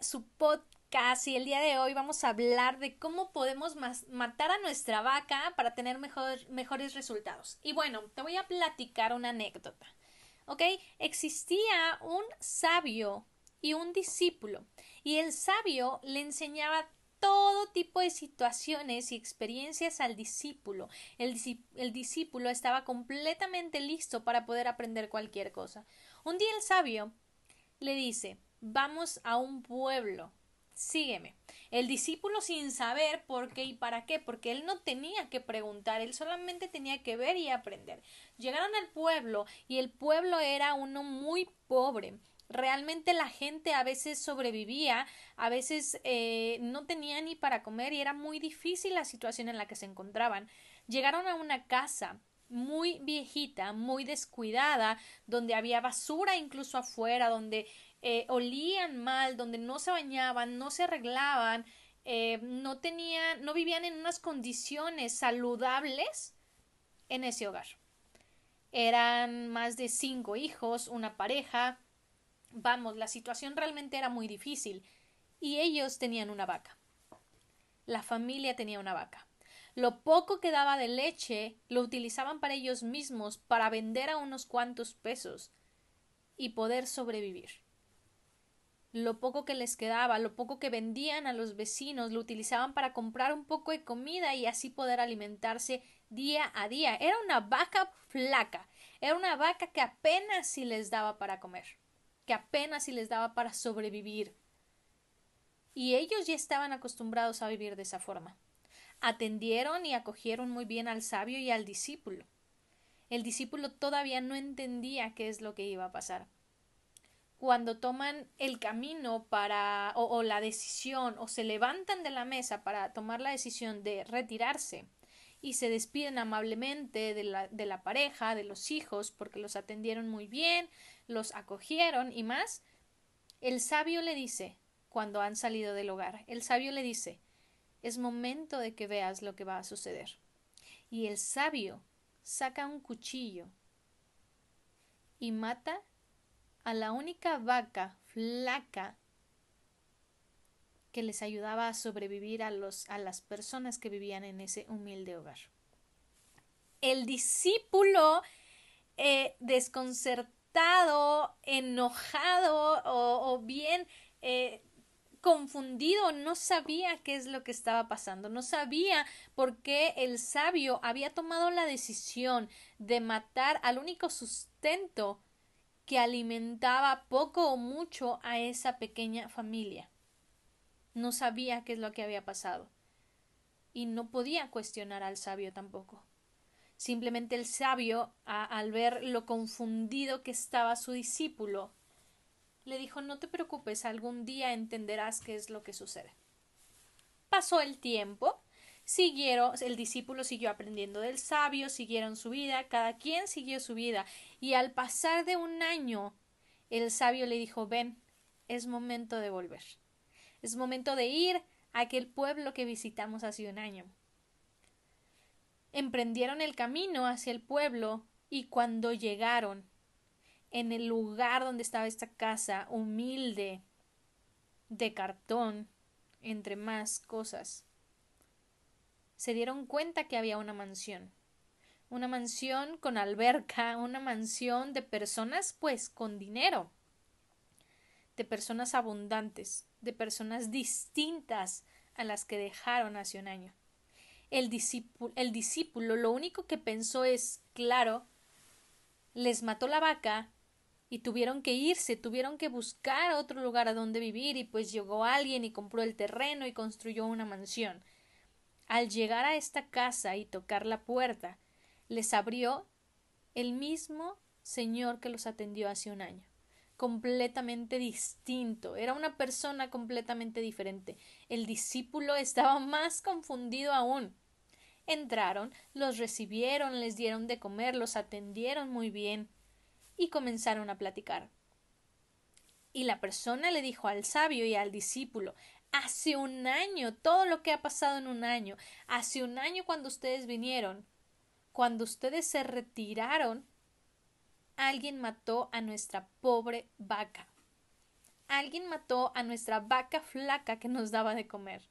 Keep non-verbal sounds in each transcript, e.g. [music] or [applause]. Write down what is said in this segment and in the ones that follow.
su podcast y el día de hoy vamos a hablar de cómo podemos matar a nuestra vaca para tener mejores resultados. Y bueno, te voy a platicar una anécdota. ¿Ok? Existía un sabio y un discípulo y el sabio le enseñaba todo tipo de situaciones y experiencias al discípulo. El, discípulo estaba completamente listo para poder aprender cualquier cosa. Un día el sabio le dice Vamos a un pueblo. Sígueme. El discípulo sin saber por qué y para qué, porque él no tenía que preguntar, él solamente tenía que ver y aprender. Llegaron al pueblo y el pueblo era uno muy pobre realmente la gente a veces sobrevivía, a veces eh, no tenía ni para comer y era muy difícil la situación en la que se encontraban. Llegaron a una casa muy viejita, muy descuidada, donde había basura incluso afuera, donde eh, olían mal, donde no se bañaban, no se arreglaban, eh, no tenían, no vivían en unas condiciones saludables en ese hogar. Eran más de cinco hijos, una pareja, Vamos, la situación realmente era muy difícil. Y ellos tenían una vaca. La familia tenía una vaca. Lo poco que daba de leche lo utilizaban para ellos mismos para vender a unos cuantos pesos y poder sobrevivir. Lo poco que les quedaba, lo poco que vendían a los vecinos, lo utilizaban para comprar un poco de comida y así poder alimentarse día a día. Era una vaca flaca, era una vaca que apenas si les daba para comer que apenas si les daba para sobrevivir. Y ellos ya estaban acostumbrados a vivir de esa forma. Atendieron y acogieron muy bien al sabio y al discípulo. El discípulo todavía no entendía qué es lo que iba a pasar. Cuando toman el camino para o, la decisión o se levantan de la mesa para tomar la decisión de retirarse, y se despiden amablemente de la, de la pareja, de los hijos, porque los atendieron muy bien, los acogieron y más, el sabio le dice, cuando han salido del hogar, el sabio le dice, es momento de que veas lo que va a suceder. Y el sabio saca un cuchillo y mata a la única vaca flaca que les ayudaba a sobrevivir a, los, a las personas que vivían en ese humilde hogar. El discípulo eh, desconcertado, enojado o, bien eh, confundido, no sabía qué es lo que estaba pasando, no sabía por qué el sabio había tomado la decisión de matar al único sustento que alimentaba poco o mucho a esa pequeña familia. No sabía qué es lo que había pasado. Y no podía cuestionar al sabio tampoco. Simplemente el sabio, al ver lo confundido que estaba su discípulo, le dijo No te preocupes, algún día entenderás qué es lo que sucede. Pasó el tiempo, siguieron, el discípulo siguió aprendiendo del sabio, siguieron su vida, cada quien siguió su vida, y al pasar de un año, el sabio le dijo Ven, es momento de volver. Es momento de ir a aquel pueblo que visitamos hace un año. Emprendieron el camino hacia el pueblo y cuando llegaron en el lugar donde estaba esta casa humilde de cartón, entre más cosas, se dieron cuenta que había una mansión. Una mansión con alberca, una mansión de personas pues con dinero, de personas abundantes de personas distintas a las que dejaron hace un año. El discípulo, lo único que pensó es claro, les mató la vaca y tuvieron que irse, tuvieron que buscar otro lugar a donde vivir y pues llegó alguien y compró el terreno y construyó una mansión. Al llegar a esta casa y tocar la puerta, les abrió el mismo señor que los atendió hace un año completamente distinto, era una persona completamente diferente. El discípulo estaba más confundido aún. Entraron, los recibieron, les dieron de comer, los atendieron muy bien y comenzaron a platicar. Y la persona le dijo al sabio y al discípulo Hace un año, todo lo que ha pasado en un año, hace un año cuando ustedes vinieron, cuando ustedes se retiraron, alguien mató a nuestra pobre vaca. alguien mató a nuestra vaca flaca que nos daba de comer.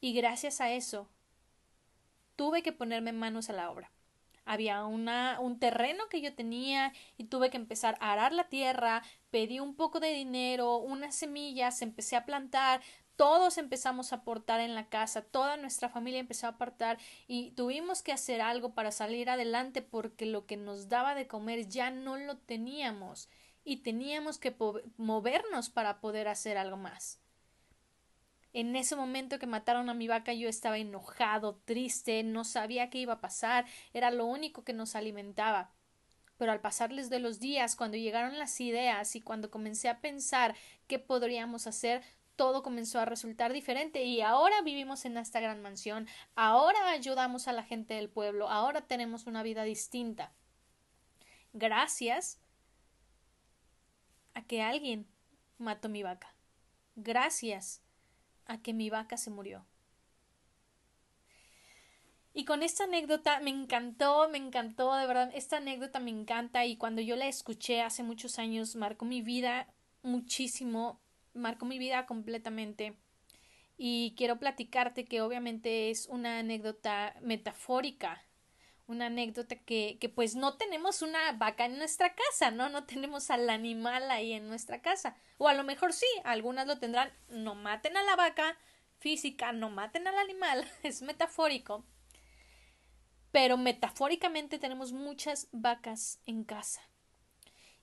Y gracias a eso tuve que ponerme manos a la obra. Había una, un terreno que yo tenía y tuve que empezar a arar la tierra, pedí un poco de dinero, unas semillas, empecé a plantar, todos empezamos a aportar en la casa, toda nuestra familia empezó a aportar y tuvimos que hacer algo para salir adelante porque lo que nos daba de comer ya no lo teníamos y teníamos que movernos para poder hacer algo más. En ese momento que mataron a mi vaca yo estaba enojado, triste, no sabía qué iba a pasar, era lo único que nos alimentaba. Pero al pasarles de los días, cuando llegaron las ideas y cuando comencé a pensar qué podríamos hacer, todo comenzó a resultar diferente y ahora vivimos en esta gran mansión, ahora ayudamos a la gente del pueblo, ahora tenemos una vida distinta. Gracias a que alguien mató mi vaca. Gracias a que mi vaca se murió. Y con esta anécdota me encantó, me encantó, de verdad, esta anécdota me encanta y cuando yo la escuché hace muchos años marcó mi vida muchísimo, marcó mi vida completamente. Y quiero platicarte que obviamente es una anécdota metafórica, una anécdota que, que pues no tenemos una vaca en nuestra casa, ¿no? No tenemos al animal ahí en nuestra casa. O a lo mejor sí, algunas lo tendrán. No maten a la vaca física, no maten al animal, [laughs] es metafórico. Pero metafóricamente tenemos muchas vacas en casa.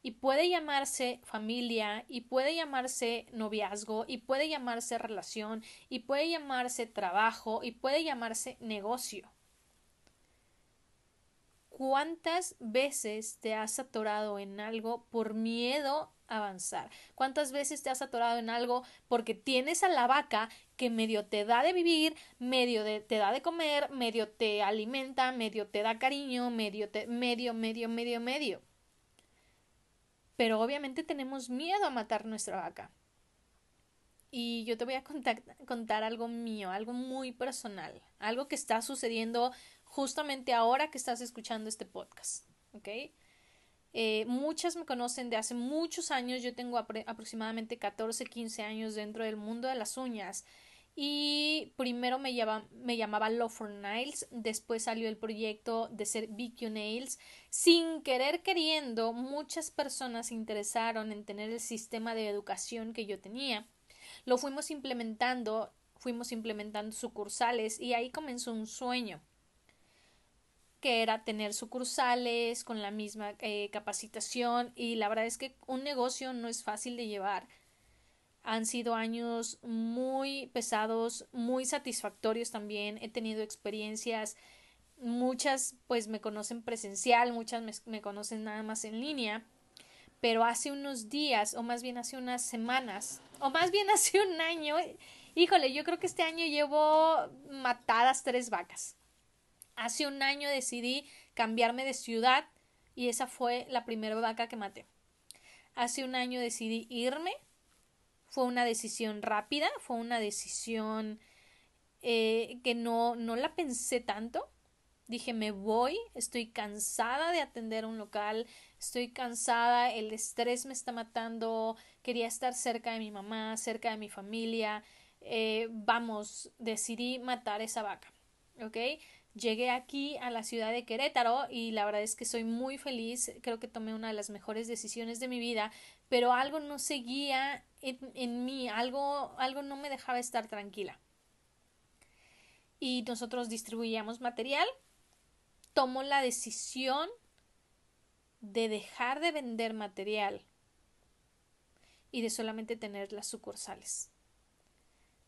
Y puede llamarse familia, y puede llamarse noviazgo, y puede llamarse relación, y puede llamarse trabajo, y puede llamarse negocio. ¿Cuántas veces te has atorado en algo por miedo a avanzar? ¿Cuántas veces te has atorado en algo porque tienes a la vaca que medio te da de vivir, medio te da de comer, medio te alimenta, medio te da cariño, medio te, medio, medio, medio, medio? Pero obviamente tenemos miedo a matar nuestra vaca. Y yo te voy a contar, contar algo mío, algo muy personal, algo que está sucediendo justamente ahora que estás escuchando este podcast, ¿ok? Eh, muchas me conocen de hace muchos años, yo tengo aproximadamente 14, 15 años dentro del mundo de las uñas y primero me, me llamaba Love for Nails, después salió el proyecto de ser BQ Nails. Sin querer queriendo, muchas personas se interesaron en tener el sistema de educación que yo tenía. Lo fuimos implementando, fuimos implementando sucursales y ahí comenzó un sueño que era tener sucursales con la misma eh, capacitación y la verdad es que un negocio no es fácil de llevar. Han sido años muy pesados, muy satisfactorios también. He tenido experiencias, muchas pues me conocen presencial, muchas me, me conocen nada más en línea. Pero hace unos días, o más bien hace unas semanas, o más bien hace un año, híjole, yo creo que este año llevo matadas tres vacas Hace un año decidí cambiarme de ciudad y esa fue la primera vaca que maté. Hace un año decidí irme. Fue una decisión rápida, fue una decisión eh, que no, no la pensé tanto. Dije, me voy, estoy cansada de atender un local, estoy cansada, el estrés me está matando, quería estar cerca de mi mamá, cerca de mi familia. Eh, vamos, decidí matar esa vaca. ¿Ok? Llegué aquí a la ciudad de Querétaro y la verdad es que soy muy feliz, creo que tomé una de las mejores decisiones de mi vida, pero algo no seguía en, en mí, algo, algo no me dejaba estar tranquila. Y nosotros distribuíamos material, tomo la decisión de dejar de vender material y de solamente tener las sucursales.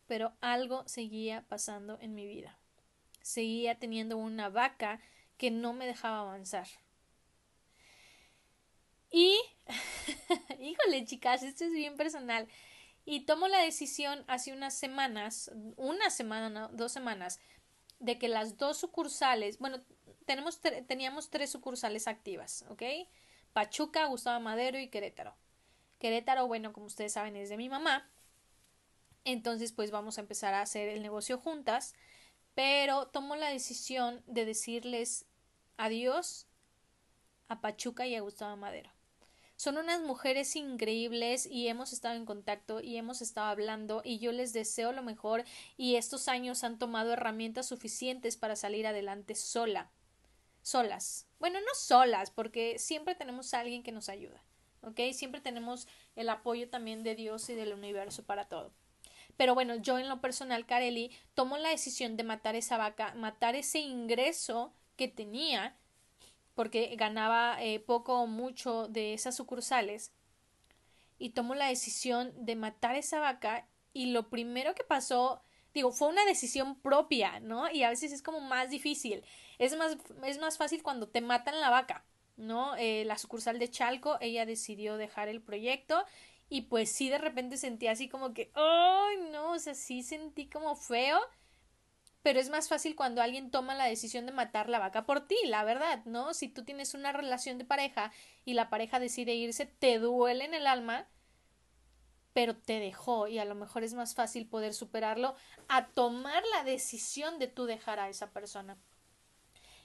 Pero algo seguía pasando en mi vida seguía teniendo una vaca que no me dejaba avanzar. Y, [laughs] híjole chicas, esto es bien personal. Y tomo la decisión hace unas semanas, una semana, dos semanas, de que las dos sucursales, bueno, tenemos teníamos tres sucursales activas, ¿ok? Pachuca, Gustavo Madero y Querétaro. Querétaro, bueno, como ustedes saben, es de mi mamá. Entonces, pues vamos a empezar a hacer el negocio juntas pero tomo la decisión de decirles adiós a Pachuca y a Gustavo Madero. Son unas mujeres increíbles y hemos estado en contacto y hemos estado hablando y yo les deseo lo mejor y estos años han tomado herramientas suficientes para salir adelante sola. Solas. Bueno, no solas, porque siempre tenemos a alguien que nos ayuda. ¿Ok? Siempre tenemos el apoyo también de Dios y del universo para todo. Pero bueno, yo en lo personal, Kareli, tomo la decisión de matar esa vaca, matar ese ingreso que tenía porque ganaba eh, poco o mucho de esas sucursales y tomó la decisión de matar esa vaca y lo primero que pasó digo fue una decisión propia no y a veces es como más difícil. Es más es más fácil cuando te matan la vaca no eh, la sucursal de Chalco ella decidió dejar el proyecto y pues sí de repente sentí así como que ay no o sea sí sentí como feo pero es más fácil cuando alguien toma la decisión de matar la vaca por ti, la verdad, ¿no? Si tú tienes una relación de pareja y la pareja decide irse, te duele en el alma, pero te dejó y a lo mejor es más fácil poder superarlo a tomar la decisión de tú dejar a esa persona.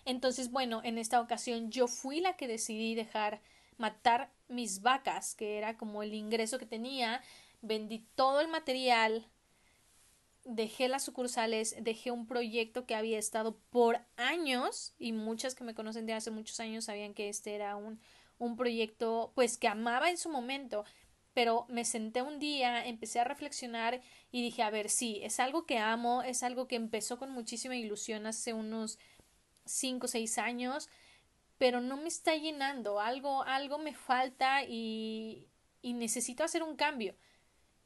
Entonces, bueno, en esta ocasión yo fui la que decidí dejar matar mis vacas, que era como el ingreso que tenía, vendí todo el material, dejé las sucursales, dejé un proyecto que había estado por años y muchas que me conocen de hace muchos años sabían que este era un, un proyecto pues que amaba en su momento, pero me senté un día, empecé a reflexionar y dije, a ver, sí, es algo que amo, es algo que empezó con muchísima ilusión hace unos cinco o seis años, pero no me está llenando, algo, algo me falta y, y necesito hacer un cambio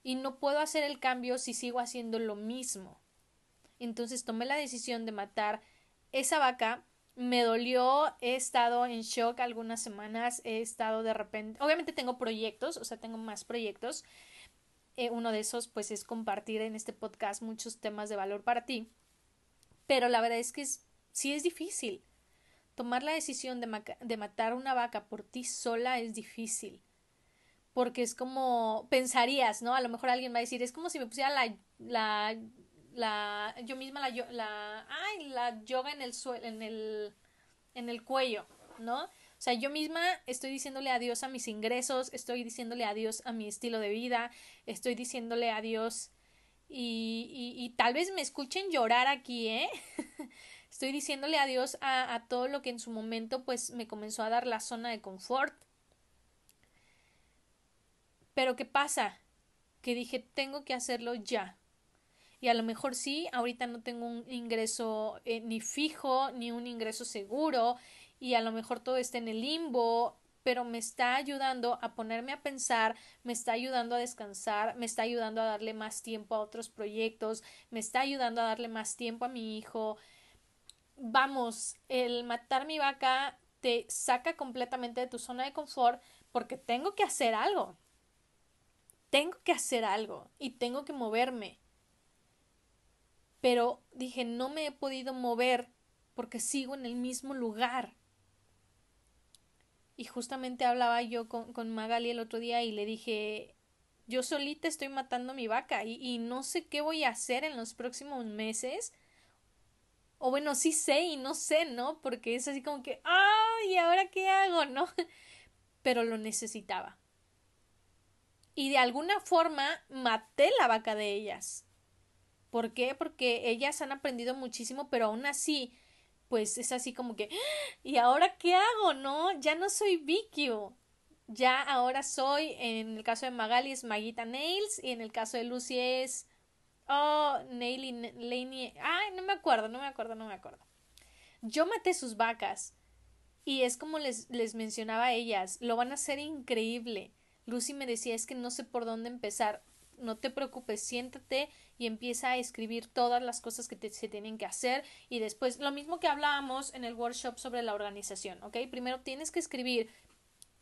y no puedo hacer el cambio si sigo haciendo lo mismo. Entonces tomé la decisión de matar esa vaca. Me dolió, he estado en shock algunas semanas, he estado de repente, obviamente tengo proyectos, o sea, tengo más proyectos. Eh, uno de esos, pues, es compartir en este podcast muchos temas de valor para ti. Pero la verdad es que sí es difícil. Tomar la decisión de, de matar una vaca por ti sola es difícil porque es como pensarías, ¿no? A lo mejor alguien va a decir, es como si me pusiera la, la, la yo misma la, la, ay, la yoga en el suelo, en el, en el cuello, ¿no? O sea, yo misma estoy diciéndole adiós a mis ingresos, estoy diciéndole adiós a mi estilo de vida, estoy diciéndole adiós y, y, y tal vez me escuchen llorar aquí, ¿eh? [laughs] estoy diciéndole adiós a, a todo lo que en su momento pues me comenzó a dar la zona de confort, pero ¿qué pasa? Que dije, tengo que hacerlo ya. Y a lo mejor sí, ahorita no tengo un ingreso eh, ni fijo, ni un ingreso seguro, y a lo mejor todo está en el limbo, pero me está ayudando a ponerme a pensar, me está ayudando a descansar, me está ayudando a darle más tiempo a otros proyectos, me está ayudando a darle más tiempo a mi hijo. Vamos, el matar mi vaca te saca completamente de tu zona de confort porque tengo que hacer algo tengo que hacer algo y tengo que moverme. Pero dije, no me he podido mover porque sigo en el mismo lugar. Y justamente hablaba yo con, con Magali el otro día y le dije, yo solita estoy matando mi vaca y, y no sé qué voy a hacer en los próximos meses. O bueno, sí sé y no sé, ¿no? Porque es así como que, ¡ay! ¿Y ahora qué hago? [laughs] ¿No? Pero lo necesitaba y de alguna forma maté la vaca de ellas. ¿Por qué? Porque ellas han aprendido muchísimo, pero aún así, pues es así como que, ¡Ah! ¿y ahora qué hago? No, ya no soy Vicky. Ya ahora soy, en el caso de Magali es Maguita Nails y en el caso de Lucy es, oh, Naily, Laney, ay, no me acuerdo, no me acuerdo, no me acuerdo. Yo maté sus vacas y es como les, les mencionaba a ellas, lo van a hacer increíble Lucy me decía es que no sé por dónde empezar. No te preocupes, siéntate y empieza a escribir todas las cosas que se tienen que hacer y después lo mismo que hablábamos en el workshop sobre la organización, ¿ok? Primero tienes que escribir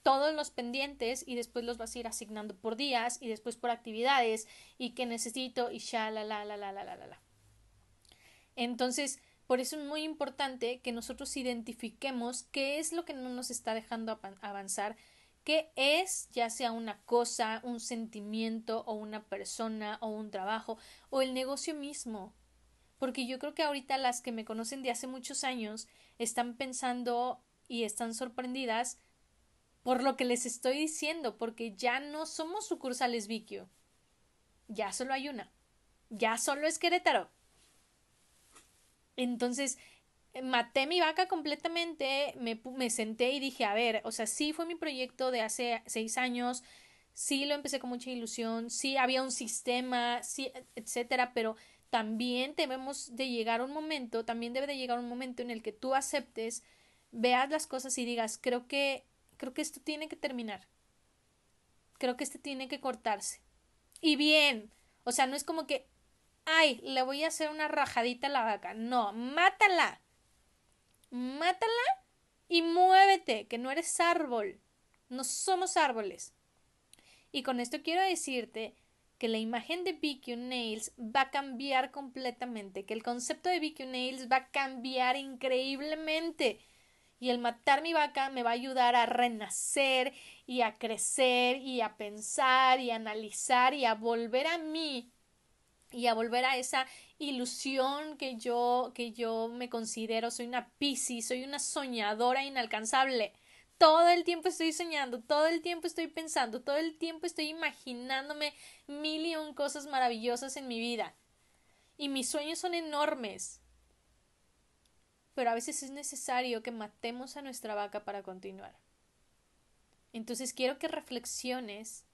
todos los pendientes y después los vas a ir asignando por días y después por actividades y que necesito y ya la la la la la la la. Entonces, por eso es muy importante que nosotros identifiquemos qué es lo que no nos está dejando avanzar qué es, ya sea una cosa, un sentimiento o una persona o un trabajo o el negocio mismo. Porque yo creo que ahorita las que me conocen de hace muchos años están pensando y están sorprendidas por lo que les estoy diciendo, porque ya no somos sucursales Vicchio. Ya solo hay una. Ya solo es Querétaro. Entonces, maté mi vaca completamente, me, me, senté y dije, a ver, o sea, sí fue mi proyecto de hace seis años, sí lo empecé con mucha ilusión, sí había un sistema, sí, etcétera, pero también debemos de llegar a un momento, también debe de llegar un momento en el que tú aceptes, veas las cosas y digas, creo que, creo que esto tiene que terminar. Creo que esto tiene que cortarse. Y bien, o sea, no es como que, ay, le voy a hacer una rajadita a la vaca. No, mátala. Mátala y muévete, que no eres árbol. No somos árboles. Y con esto quiero decirte que la imagen de BQ Nails va a cambiar completamente, que el concepto de BQ Nails va a cambiar increíblemente. Y el matar mi vaca me va a ayudar a renacer y a crecer y a pensar y a analizar y a volver a mí y a volver a esa ilusión que yo que yo me considero soy una piscis, soy una soñadora inalcanzable. Todo el tiempo estoy soñando, todo el tiempo estoy pensando, todo el tiempo estoy imaginándome mil y un cosas maravillosas en mi vida. Y mis sueños son enormes. Pero a veces es necesario que matemos a nuestra vaca para continuar. Entonces quiero que reflexiones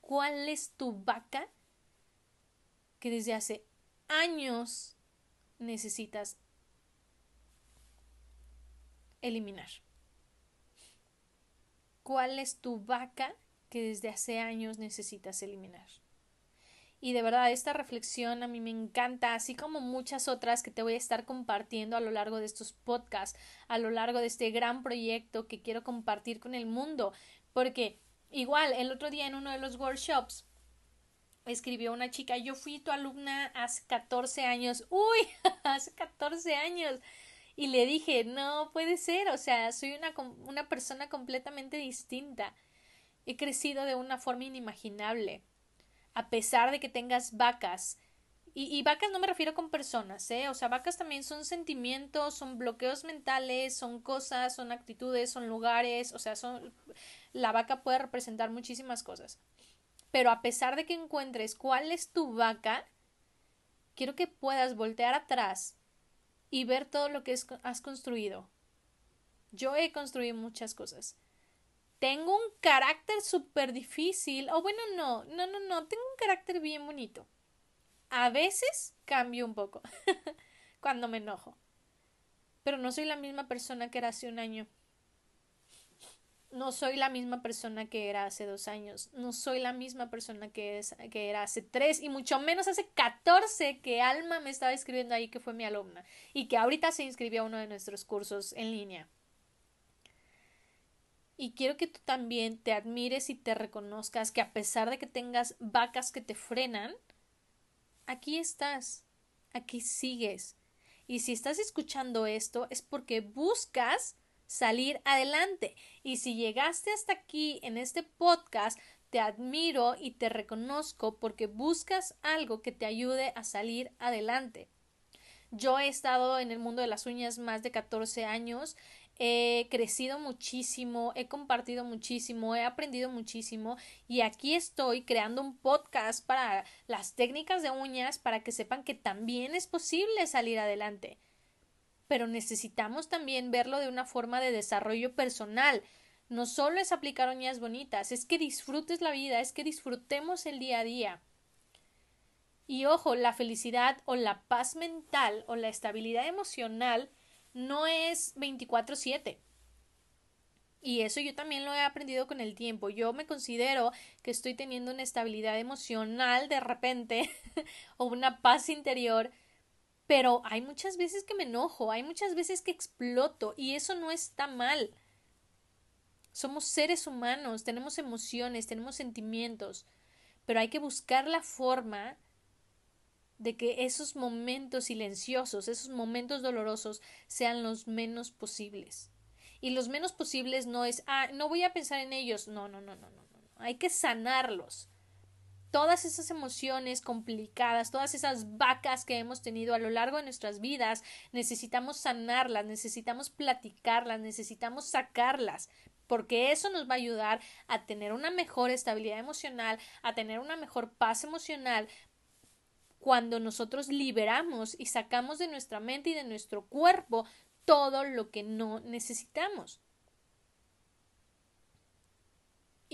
cuál es tu vaca que desde hace años necesitas eliminar. ¿Cuál es tu vaca que desde hace años necesitas eliminar? Y de verdad, esta reflexión a mí me encanta, así como muchas otras que te voy a estar compartiendo a lo largo de estos podcasts, a lo largo de este gran proyecto que quiero compartir con el mundo. Porque igual, el otro día en uno de los workshops, escribió una chica, yo fui tu alumna hace 14 años. Uy, [laughs] hace 14 años y le dije, no puede ser, o sea, soy una, una persona completamente distinta. He crecido de una forma inimaginable. A pesar de que tengas vacas, y, y, vacas no me refiero con personas, ¿eh? O sea, vacas también son sentimientos, son bloqueos mentales, son cosas, son actitudes, son lugares, o sea, son... La vaca puede representar muchísimas cosas. Pero a pesar de que encuentres cuál es tu vaca, quiero que puedas voltear atrás y ver todo lo que has construido. Yo he construido muchas cosas. Tengo un carácter súper difícil. O bueno, no, no, no, no. Tengo un carácter bien bonito. A veces cambio un poco [laughs] cuando me enojo. Pero no soy la misma persona que era hace un año no soy la misma persona que era hace dos años, no soy la misma persona que, es, que era hace tres y mucho menos hace catorce que Alma me estaba escribiendo ahí que fue mi alumna y que ahorita se inscribió a uno de nuestros cursos en línea. Y quiero que tú también te admires y te reconozcas que a pesar de que tengas vacas que te frenan, aquí estás, aquí sigues. Y si estás escuchando esto es porque buscas salir adelante. Y si llegaste hasta aquí en este podcast, te admiro y te reconozco porque buscas algo que te ayude a salir adelante. Yo he estado en el mundo de las uñas más de 14 años, he crecido muchísimo, he compartido muchísimo, he aprendido muchísimo y aquí estoy creando un podcast para las técnicas de uñas para que sepan que también es posible salir adelante pero necesitamos también verlo de una forma de desarrollo personal. No solo es aplicar uñas bonitas, es que disfrutes la vida, es que disfrutemos el día a día. Y ojo, la felicidad o la paz mental o la estabilidad emocional no es 24/7. Y eso yo también lo he aprendido con el tiempo. Yo me considero que estoy teniendo una estabilidad emocional de repente [laughs] o una paz interior pero hay muchas veces que me enojo, hay muchas veces que exploto y eso no está mal. Somos seres humanos, tenemos emociones, tenemos sentimientos, pero hay que buscar la forma de que esos momentos silenciosos, esos momentos dolorosos sean los menos posibles. Y los menos posibles no es, ah, no voy a pensar en ellos. No, no, no, no, no, no. Hay que sanarlos todas esas emociones complicadas, todas esas vacas que hemos tenido a lo largo de nuestras vidas, necesitamos sanarlas, necesitamos platicarlas, necesitamos sacarlas, porque eso nos va a ayudar a tener una mejor estabilidad emocional, a tener una mejor paz emocional, cuando nosotros liberamos y sacamos de nuestra mente y de nuestro cuerpo todo lo que no necesitamos.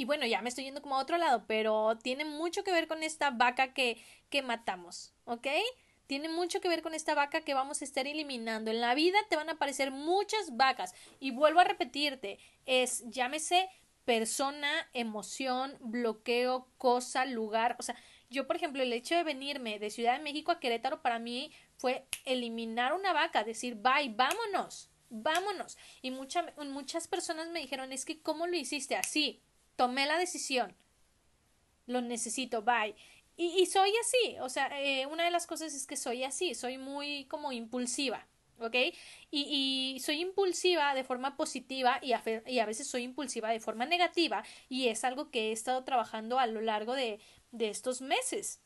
Y bueno, ya me estoy yendo como a otro lado, pero tiene mucho que ver con esta vaca que, que matamos, ¿ok? Tiene mucho que ver con esta vaca que vamos a estar eliminando. En la vida te van a aparecer muchas vacas. Y vuelvo a repetirte, es, llámese persona, emoción, bloqueo, cosa, lugar. O sea, yo, por ejemplo, el hecho de venirme de Ciudad de México a Querétaro para mí fue eliminar una vaca, decir, bye, vámonos, vámonos. Y muchas personas me dijeron, es que, ¿cómo lo hiciste así? Tomé la decisión. Lo necesito, bye. Y, soy así, o sea, eh, una de las cosas es que soy así, soy muy como impulsiva, ¿ok? Y, y soy impulsiva de forma positiva y a, y a, veces soy impulsiva de forma negativa y es algo que he estado trabajando a lo largo de, de estos meses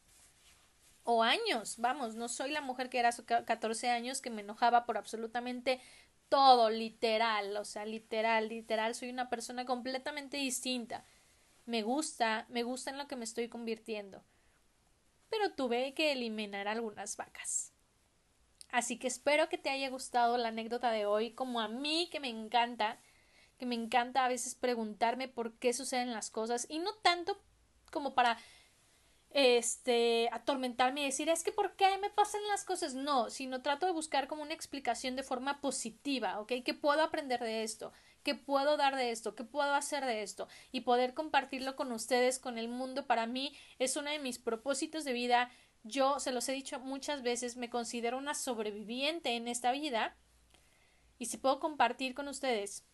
o años, vamos, no soy la mujer que era hace 14 años que me enojaba por absolutamente todo, literal, o sea, literal, literal, soy una persona completamente distinta. Me gusta, me gusta en lo que me estoy convirtiendo pero tuve que eliminar algunas vacas. Así que espero que te haya gustado la anécdota de hoy, como a mí que me encanta, que me encanta a veces preguntarme por qué suceden las cosas y no tanto como para este atormentarme y decir es que por qué me pasan las cosas no sino trato de buscar como una explicación de forma positiva ¿ok? ¿qué puedo aprender de esto? ¿qué puedo dar de esto? ¿qué puedo hacer de esto? y poder compartirlo con ustedes con el mundo para mí es uno de mis propósitos de vida yo se los he dicho muchas veces me considero una sobreviviente en esta vida y si puedo compartir con ustedes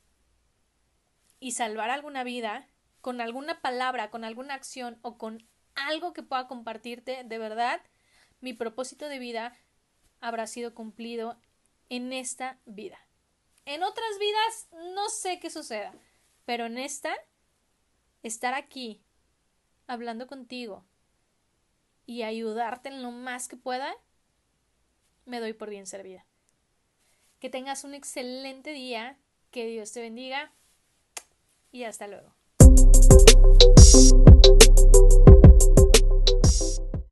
y salvar alguna vida con alguna palabra, con alguna acción o con algo que pueda compartirte, de verdad, mi propósito de vida habrá sido cumplido en esta vida. En otras vidas no sé qué suceda, pero en esta, estar aquí, hablando contigo y ayudarte en lo más que pueda, me doy por bien servida. Que tengas un excelente día, que Dios te bendiga y hasta luego.